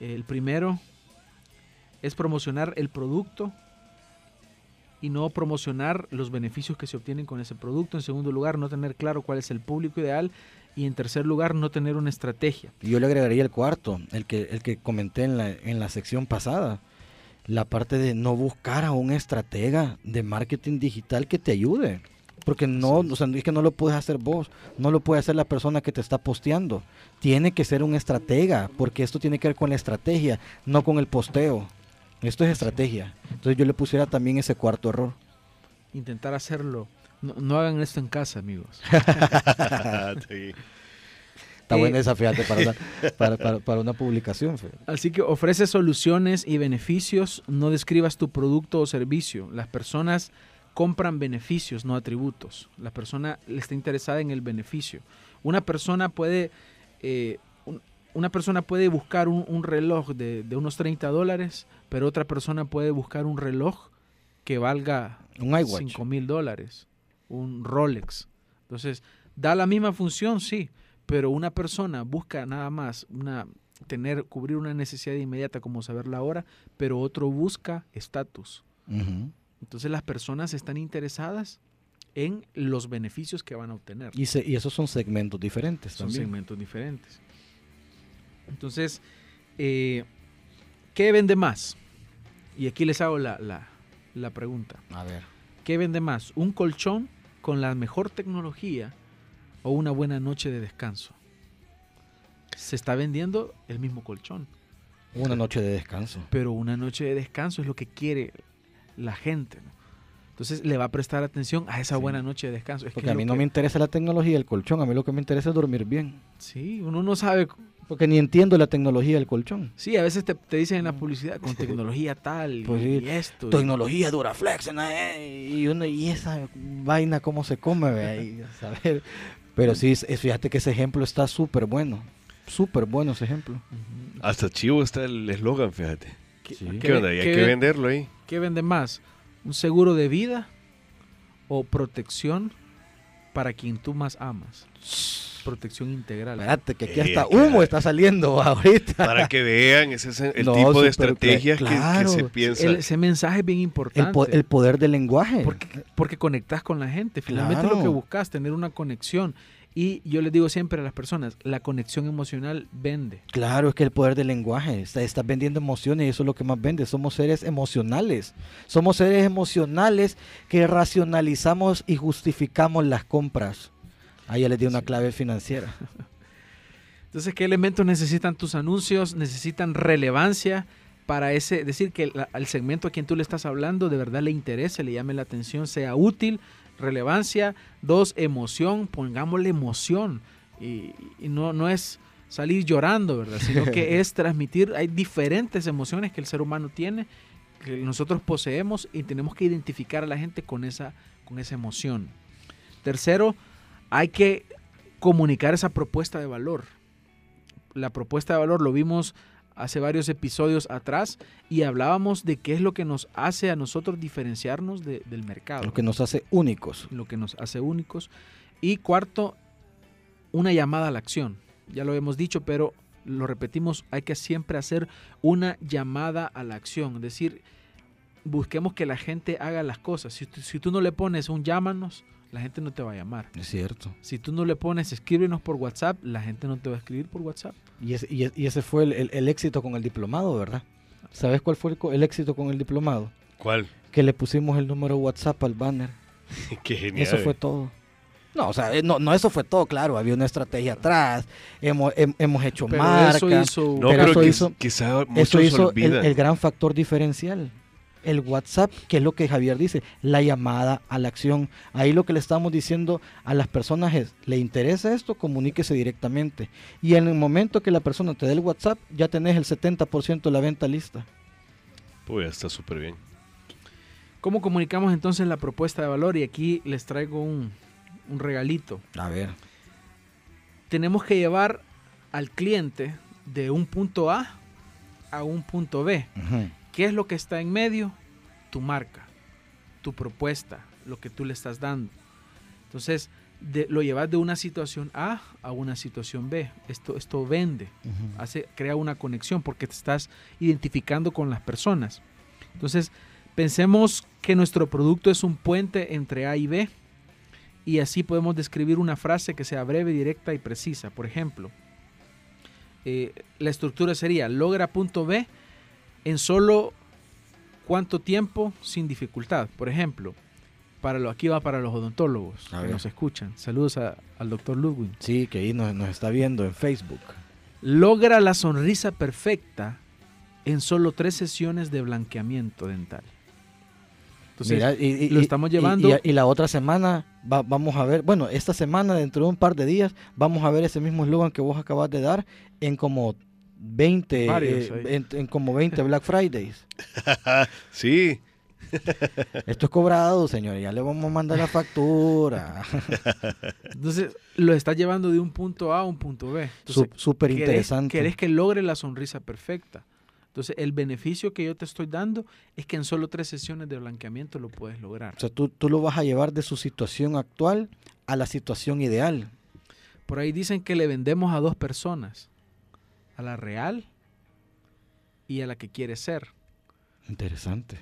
Speaker 3: El primero es promocionar el producto y no promocionar los beneficios que se obtienen con ese producto. En segundo lugar, no tener claro cuál es el público ideal. Y en tercer lugar, no tener una estrategia.
Speaker 4: Yo le agregaría el cuarto, el que, el que comenté en la, en la sección pasada. La parte de no buscar a un estratega de marketing digital que te ayude. Porque no, o sea, es que no lo puedes hacer vos, no lo puede hacer la persona que te está posteando. Tiene que ser un estratega, porque esto tiene que ver con la estrategia, no con el posteo. Esto es estrategia. Entonces yo le pusiera también ese cuarto error.
Speaker 3: Intentar hacerlo. No, no hagan esto en casa, amigos.
Speaker 2: Sí.
Speaker 4: Está
Speaker 3: Eh,
Speaker 4: buena esa, fíjate, para una, para, para- para una publicación. fíjate.
Speaker 3: Así que ofrece soluciones y beneficios, no describas tu producto o servicio. Las personas compran beneficios, no atributos. La persona está interesada en el beneficio. Una persona puede, eh, una persona puede buscar un, un reloj de, de unos 30 dólares, pero otra persona puede buscar un reloj que valga
Speaker 4: Un iWatch.
Speaker 3: 5 mil dólares, un Rolex. Entonces, da la misma función, sí, pero una persona busca nada más una tener cubrir una necesidad inmediata como saber la hora, pero otro busca estatus. Entonces, las personas están interesadas en los beneficios que van a obtener.
Speaker 4: y, se- y esos son segmentos diferentes
Speaker 3: Son
Speaker 4: también.
Speaker 3: segmentos diferentes. Entonces, eh, ¿qué vende más? Y aquí les hago la, la- la pregunta.
Speaker 4: A ver.
Speaker 3: ¿Qué vende más? ¿Un colchón con la mejor tecnología o una buena noche de descanso? Se está vendiendo el mismo colchón,
Speaker 4: Una noche de descanso.
Speaker 3: pero una noche de descanso es lo que quiere la gente. ¿no? Entonces le va a prestar atención a esa
Speaker 4: Sí.
Speaker 3: buena noche de descanso. Es que
Speaker 4: Porque
Speaker 3: es
Speaker 4: a mí no
Speaker 3: que-
Speaker 4: me interesa la tecnología del colchón, a mí lo que me interesa es dormir bien.
Speaker 3: Sí, uno no sabe.
Speaker 4: Porque ni entiendo la tecnología del colchón.
Speaker 3: Sí, a veces te, te dicen en la publicidad con tecnología tal
Speaker 4: Pues
Speaker 3: y
Speaker 4: sí,
Speaker 3: esto. y-
Speaker 4: Tecnología Duraflex, ¿no? Eh, y, uno, y esa vaina cómo se come, vea, y saber. Pero sí, es- fíjate que ese ejemplo está súper bueno. Súper bueno ese ejemplo.
Speaker 2: Hasta chivo está el eslogan, fíjate.
Speaker 3: ¿Qué,
Speaker 4: Sí.
Speaker 2: ¿Qué onda? Y hay
Speaker 3: qué
Speaker 2: que
Speaker 3: ven-
Speaker 2: venderlo ahí.
Speaker 3: ¿Qué vende más? ¿Un seguro de vida o protección para quien tú más amas? Protección integral.
Speaker 4: Espérate, que aquí
Speaker 2: Eh,
Speaker 4: hasta
Speaker 2: claro.
Speaker 4: humo está saliendo ahorita.
Speaker 2: Para que vean, ese es el
Speaker 4: No,
Speaker 2: tipo de estrategias que- que,
Speaker 4: claro.
Speaker 2: se piensa.
Speaker 3: El- ese mensaje es bien
Speaker 4: El,
Speaker 3: importante.
Speaker 4: po- el poder del lenguaje.
Speaker 3: porque, porque conectas con la gente. Finalmente es lo que
Speaker 4: Claro.
Speaker 3: buscas, tener una conexión. Y yo les digo siempre a las personas, la conexión emocional vende.
Speaker 4: Claro, es que el poder del lenguaje. Está, estás vendiendo emociones y eso es lo que más vende. Somos seres emocionales. Somos seres emocionales que racionalizamos y justificamos las compras. Ahí ya les di una
Speaker 3: Sí.
Speaker 4: clave financiera.
Speaker 3: Entonces, ¿qué elementos necesitan tus anuncios? Necesitan relevancia para ese, decir que la- al segmento a quien tú le estás hablando de verdad le interese, le llame la atención, sea útil, relevancia. Dos, emoción, pongámosle emoción. Y, y no, no es salir llorando, ¿verdad? Sino que es transmitir, hay diferentes emociones que el ser humano tiene, que nosotros poseemos y tenemos que identificar a la gente con esa, con esa emoción. Tercero, hay que comunicar esa propuesta de valor. La propuesta de valor lo vimos hace varios episodios atrás y hablábamos de qué es lo que nos hace a nosotros diferenciarnos de- del mercado,
Speaker 4: Lo que nos hace únicos.
Speaker 3: lo que nos hace únicos. Y cuarto, una llamada a la acción. Ya lo hemos dicho, pero lo repetimos, hay que siempre hacer una llamada a la acción. Es decir, busquemos que la gente haga las cosas. Si, si tú no le pones un llámanos, la gente no te va a llamar.
Speaker 4: Es cierto.
Speaker 3: Si tú no le pones escríbenos por WhatsApp, la gente no te va a escribir por WhatsApp.
Speaker 4: Y ese, y y ese fue el, el- el éxito con el diplomado, ¿verdad? ¿Sabes cuál fue el, éxito con el diplomado?
Speaker 2: ¿Cuál?
Speaker 4: Que le pusimos el número WhatsApp al banner.
Speaker 2: Qué genial.
Speaker 4: Eso fue todo. No, o sea, eh, no, no eso fue todo, claro, había una estrategia atrás, hemos, hem- hemos hecho
Speaker 3: Pero
Speaker 4: marca,
Speaker 3: eso hizo-
Speaker 2: No,
Speaker 4: Pero
Speaker 2: pero,
Speaker 4: eso hizo-
Speaker 2: quizá
Speaker 4: eso hizo el gran factor diferencial. El WhatsApp, que es lo que Javier dice, la llamada a la acción. Ahí lo que le estamos diciendo a las personas es, ¿le interesa esto? Comuníquese directamente. Y en el momento que la persona te dé el WhatsApp, ya tenés el 70% de la venta lista.
Speaker 2: Pues está súper bien.
Speaker 3: ¿Cómo comunicamos entonces la propuesta de valor? Y aquí les traigo un, un regalito.
Speaker 4: A ver.
Speaker 3: Tenemos que llevar al cliente de un punto A a un punto B.
Speaker 4: Ujú.
Speaker 3: ¿Qué es lo que está en medio? Tu marca, tu propuesta, lo que tú le estás dando. Entonces, de- lo llevas de una situación A a una situación B. Esto, esto vende, hace, crea una conexión porque te estás identificando con las personas. Entonces, pensemos que nuestro producto es un puente entre A y B y así podemos describir una frase que sea breve, directa y precisa. Por ejemplo, eh, la estructura sería logra punto B en solo cuánto tiempo sin dificultad. Por ejemplo, para lo, aquí va para los odontólogos
Speaker 4: A
Speaker 3: que
Speaker 4: ver.
Speaker 3: nos escuchan. Saludos a- al doctor Ludwig.
Speaker 4: Sí, que ahí nos, nos está viendo en Facebook.
Speaker 3: Logra la sonrisa perfecta en solo tres sesiones de blanqueamiento dental. Entonces,
Speaker 4: Mira, y, y-
Speaker 3: lo estamos llevando-
Speaker 4: Y, y la otra semana va- vamos a ver, bueno, esta semana, dentro de un par de días, vamos a ver ese mismo eslogan que vos acabas de dar en como 20,
Speaker 3: Varios
Speaker 4: eh, en, en como 20 Black Fridays.
Speaker 2: Sí,
Speaker 4: Esto es cobrado, señor, ya le vamos a mandar la factura.
Speaker 3: entonces, lo estás llevando de un punto A a un punto B.
Speaker 4: Súper
Speaker 3: querés-
Speaker 4: interesante.
Speaker 3: Querés que logre la sonrisa perfecta. Entonces, el beneficio que yo te estoy dando es que en solo tres sesiones de blanqueamiento lo puedes lograr.
Speaker 4: O sea, tú, tú lo vas a llevar de su situación actual a la situación ideal.
Speaker 3: Por ahí dicen que le vendemos a dos personas, a la real y a la que quiere ser.
Speaker 4: Interesante.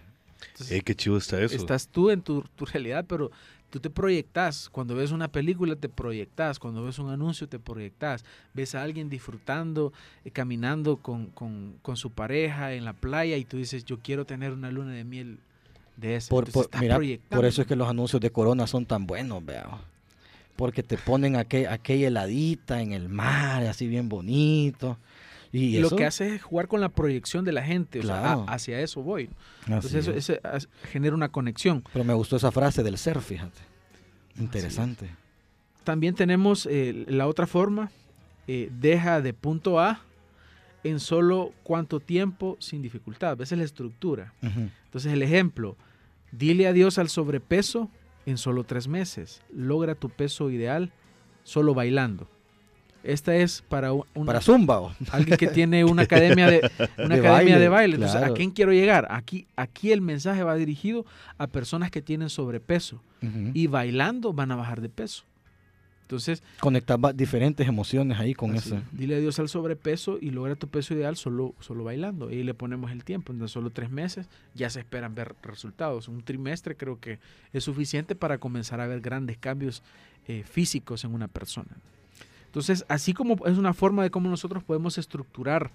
Speaker 3: Entonces,
Speaker 2: qué chido está eso.
Speaker 3: estás tú en tu, tu realidad, pero tú te proyectas. Cuando ves una película, te proyectas. Cuando ves un anuncio, te proyectas. Ves a alguien disfrutando, eh, caminando con, con- con su pareja en la playa y tú dices, yo quiero tener una luna de miel de esa.
Speaker 4: Por, por- mira, por eso es que los anuncios de Corona son tan buenos, vea. Porque te ponen aquel, aquella heladita en el mar, así bien bonito. Y,
Speaker 3: lo que hace es jugar con la proyección de la gente. o sea, a- hacia eso voy. Entonces eso, genera una conexión.
Speaker 4: Pero me gustó esa frase del ser, fíjate. Interesante.
Speaker 3: También tenemos eh, la otra forma, eh, deja de punto A en solo cuánto tiempo sin dificultad. Esa es la estructura. Entonces el ejemplo, dile adiós al sobrepeso en solo tres meses. Logra tu peso ideal solo bailando. Esta es para u- una,
Speaker 4: Para Zumba. ¿o?
Speaker 3: alguien que tiene una academia de, una
Speaker 4: De
Speaker 3: academia
Speaker 4: baile,
Speaker 3: de baile. Entonces,
Speaker 4: claro.
Speaker 3: ¿a quién quiero llegar? Aquí, aquí el mensaje va dirigido a personas que tienen sobrepeso y bailando van a bajar de peso. Entonces,
Speaker 4: Conectar diferentes emociones ahí con
Speaker 3: así,
Speaker 4: eso.
Speaker 3: dile adiós al sobrepeso y logra tu peso ideal solo, solo bailando. Y le ponemos el tiempo, en solo tres meses ya se esperan ver resultados. Un trimestre creo que es suficiente para comenzar a ver grandes cambios eh, físicos en una persona. Entonces, así como es una forma de cómo nosotros podemos estructurar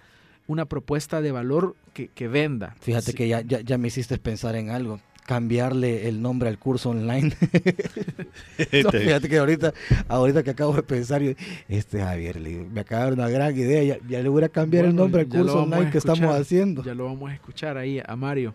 Speaker 3: una propuesta de valor que, que venda.
Speaker 4: Fíjate
Speaker 3: Sí.
Speaker 4: que ya, ya, ya me hiciste pensar en algo. Cambiarle el nombre al curso online. No, fíjate que ahorita, ahorita que acabo de pensar, yo, este Javier, le digo, me acaba de dar una gran idea. Ya, ya le voy a cambiar el nombre al curso online que estamos haciendo.
Speaker 3: Ya lo vamos a escuchar ahí a Mario.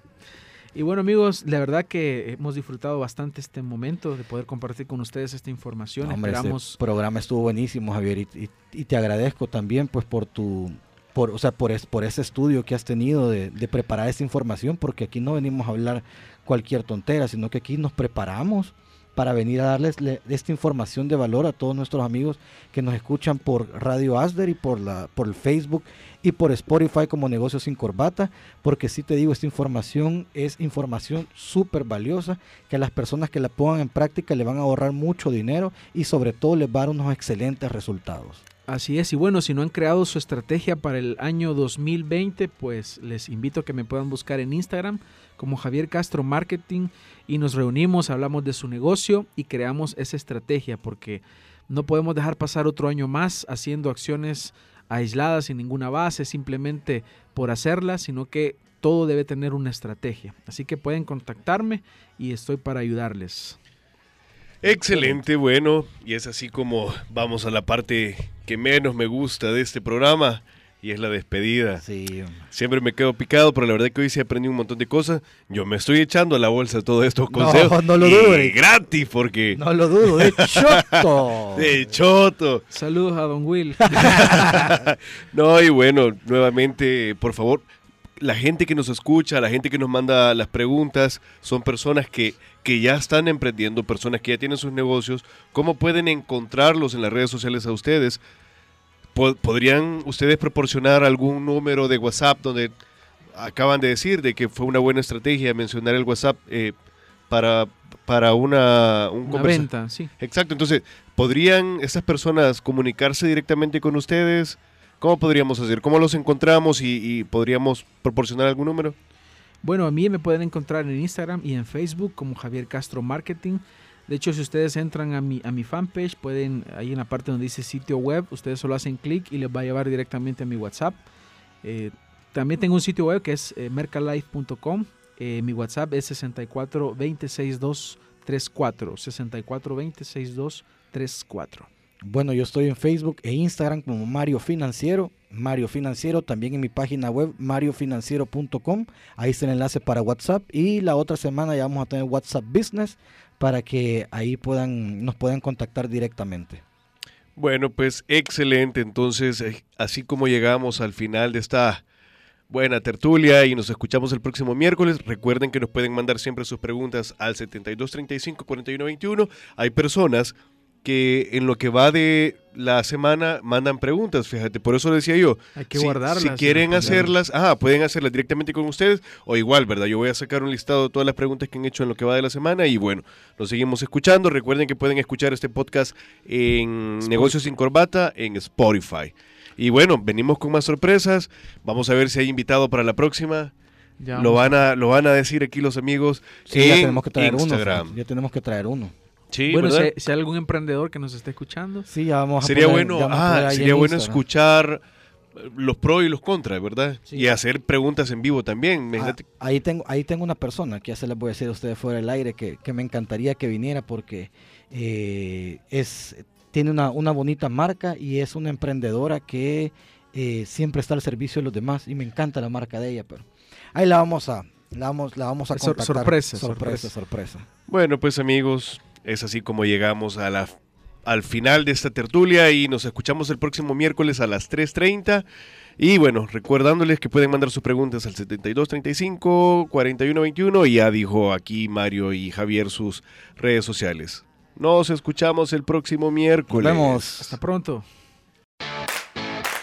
Speaker 3: Y bueno amigos, la verdad que hemos disfrutado bastante este momento de poder compartir con ustedes esta información.
Speaker 4: Hombre, este
Speaker 3: Esperamos
Speaker 4: programa estuvo buenísimo, Javier, y, y- y te agradezco también, pues, por tu, por, o sea, por, es- por ese estudio que has tenido de, de preparar esta información, porque aquí no venimos a hablar cualquier tontera, sino que aquí nos preparamos para venir a darles le- esta información de valor a todos nuestros amigos que nos escuchan por Radio Asder y por la por el Facebook y por Spotify como Negocios sin Corbata, porque sí te digo, esta información es información súper valiosa, que a las personas que la pongan en práctica le van a ahorrar mucho dinero y sobre todo les va a dar unos excelentes resultados.
Speaker 3: Así es, y bueno, si no han creado su estrategia para el año 2020, pues les invito a que me puedan buscar en Instagram como Javier Castro Marketing y nos reunimos, hablamos de su negocio y creamos esa estrategia porque no podemos dejar pasar otro año más haciendo acciones aisladas sin ninguna base, simplemente por hacerlas, sino que todo debe tener una estrategia. Así que pueden contactarme y estoy para ayudarles.
Speaker 2: Excelente, bueno, y es así como vamos a la parte que menos me gusta de este programa y es la despedida.
Speaker 4: Sí.
Speaker 2: Siempre me quedo picado, pero la verdad que hoy sí aprendí un montón de cosas. Yo me estoy echando a la bolsa todos estos consejos.
Speaker 4: no lo
Speaker 2: y
Speaker 4: dudes.
Speaker 2: gratis, porque
Speaker 4: No lo dudo, de choto.
Speaker 2: de choto.
Speaker 3: Saludos a Don Will.
Speaker 2: No, y bueno, nuevamente, por favor, la gente que nos escucha, la gente que nos manda las preguntas, son personas que, que ya están emprendiendo, personas que ya tienen sus negocios. ¿Cómo pueden encontrarlos en las redes sociales a ustedes? Po- ¿Podrían ustedes proporcionar algún número de WhatsApp donde acaban de decir de que fue una buena estrategia mencionar el WhatsApp eh, para, para una, un
Speaker 3: Una venta, sí.
Speaker 2: Exacto, entonces, ¿podrían estas personas comunicarse directamente con ustedes? ¿Cómo podríamos hacer? ¿Cómo los encontramos y, y podríamos proporcionar algún número?
Speaker 3: Bueno, a mí me pueden encontrar en Instagram y en Facebook como Javier Castro Marketing. De hecho, si ustedes entran a mi, a mi fanpage, pueden, ahí en la parte donde dice sitio web, ustedes solo hacen clic y les va a llevar directamente a mi WhatsApp. Eh, también tengo un sitio web que es eh, mercalife.com. Eh, mi WhatsApp es 64206234. 64206234.
Speaker 4: Bueno, yo estoy en Facebook e Instagram como Mario Financiero. Mario Financiero, también en mi página web mariofinanciero.com. Ahí está el enlace para WhatsApp. Y la otra semana ya vamos a tener WhatsApp Business para que ahí puedan, nos puedan contactar directamente.
Speaker 2: Bueno, pues excelente. Entonces, eh, así como llegamos al final de esta buena tertulia y nos escuchamos el próximo miércoles, recuerden que nos pueden mandar siempre sus preguntas al 7235-4121. Hay personas que en lo que va de la semana mandan preguntas, fíjate, por eso decía yo,
Speaker 3: Hay que
Speaker 2: si,
Speaker 3: guardarlas.
Speaker 2: si quieren hacerlas, ah, pueden hacerlas directamente con ustedes o igual, ¿verdad? Yo voy a sacar un listado de todas las preguntas que han hecho en lo que va de la semana y bueno, nos seguimos escuchando. Recuerden que pueden escuchar este podcast en Negocios sin Corbata en Spotify. Y bueno, venimos con más sorpresas. Vamos a ver si hay invitado para la próxima.
Speaker 3: Ya
Speaker 2: Lo van a lo van a decir aquí los amigos
Speaker 4: Sí, ya
Speaker 2: en
Speaker 4: tenemos que traer
Speaker 2: Instagram.
Speaker 4: uno. Ya tenemos que traer uno.
Speaker 2: Sí,
Speaker 3: bueno, si
Speaker 2: ¿verdad?
Speaker 3: hay, si hay algún emprendedor que nos esté escuchando,
Speaker 4: Sí, ya vamos a
Speaker 2: Sería
Speaker 4: poner-
Speaker 2: bueno,
Speaker 4: ya vamos a poner
Speaker 2: ah, sería
Speaker 4: en
Speaker 2: bueno
Speaker 4: Instagram.
Speaker 2: escuchar eh, los pros y los contras, ¿verdad?
Speaker 4: Sí.
Speaker 2: Y hacer preguntas en vivo también.
Speaker 4: Ah, ahí tengo ahí tengo una persona que ya se les voy a decir a ustedes fuera del aire que, que me encantaría que viniera porque eh, es tiene una, una bonita marca y es una emprendedora que eh, siempre está al servicio de los demás y me encanta la marca de ella pero ahí la vamos a la vamos la vamos a
Speaker 3: Sor-
Speaker 4: contactar
Speaker 3: sorpresa,
Speaker 4: sorpresa sorpresa
Speaker 2: Bueno, pues amigos, es así como llegamos a la, al final de esta tertulia y nos escuchamos el próximo miércoles a las 3.30. Y bueno, recordándoles que pueden mandar sus preguntas al 7235-4121 y ya dijo aquí Mario y Javier sus redes sociales. Nos escuchamos el próximo miércoles.
Speaker 4: Nos vemos.
Speaker 3: hasta pronto.